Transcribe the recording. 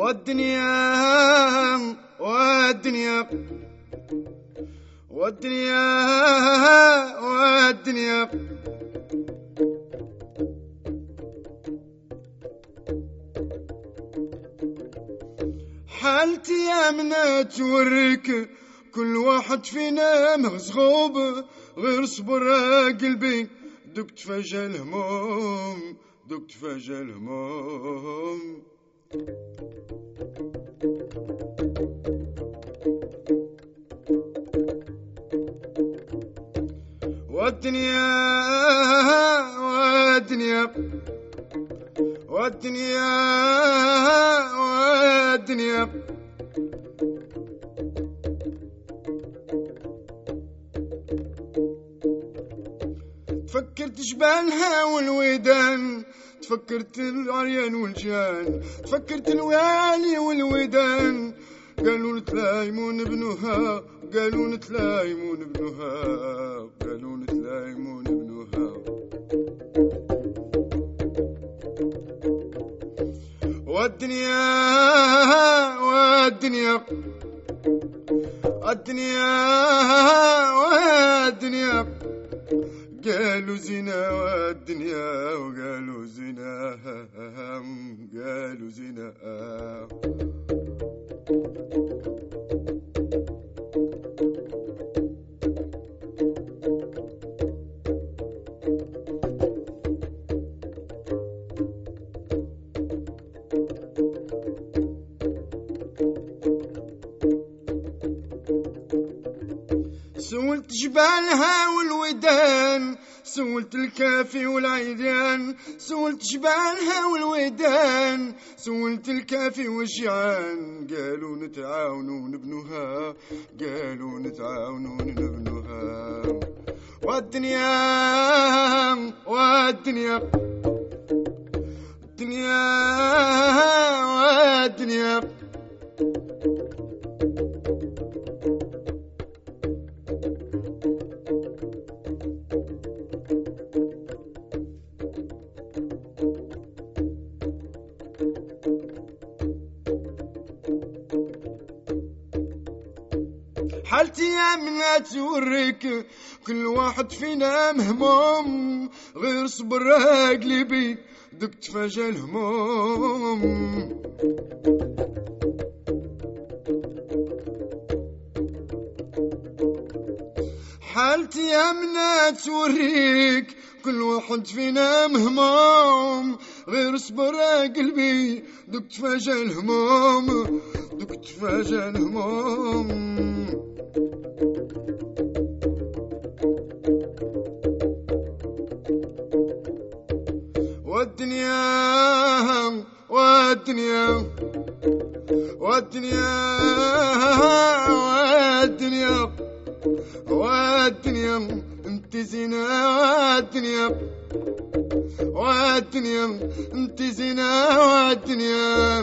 والدنيا والدنيا والدنيا والدنيا. حالتي يا منى توريك كل واحد فينا مغزغوب غير صبر قلبي. دقت فجأة الهموم دقت فجأة الهموم. والدنيا والدنيا والدنيا والدنيا تفكرت جبالها والودان. تفكرت العريان والجان تفكرت الوالي والودان. قالوا نتلايمون ابنها قالوا نتلايمون ابنها قالوا نتلايمون ابنها والدنيا والدنيا الدنيا والدنيا. قالوا زنا والدنيا وقالوا زنا قالوا زنا. سولت جبالها والودان سولت الكافي والعيدان. سولت جبالها والودان سولت الكافي والجيعان قالوا نتعاونوا نبنوها قالوا نتعاونوا نبنوها والدنيا والدنيا. الدنيا والدنيا. يا منى توريك كل واحد فينا مهموم غير صبر قلبي دقت فجأة الهموم. حالتي يا منى توريك كل واحد فينا مهموم غير صبر قلبي دقت فجأة الهموم دقت فجأة الهموم. والدنيا والدنيا والدنيا والدنيا والدنيا انت زينة والدنيا والدنيا انت زينة والدنيا.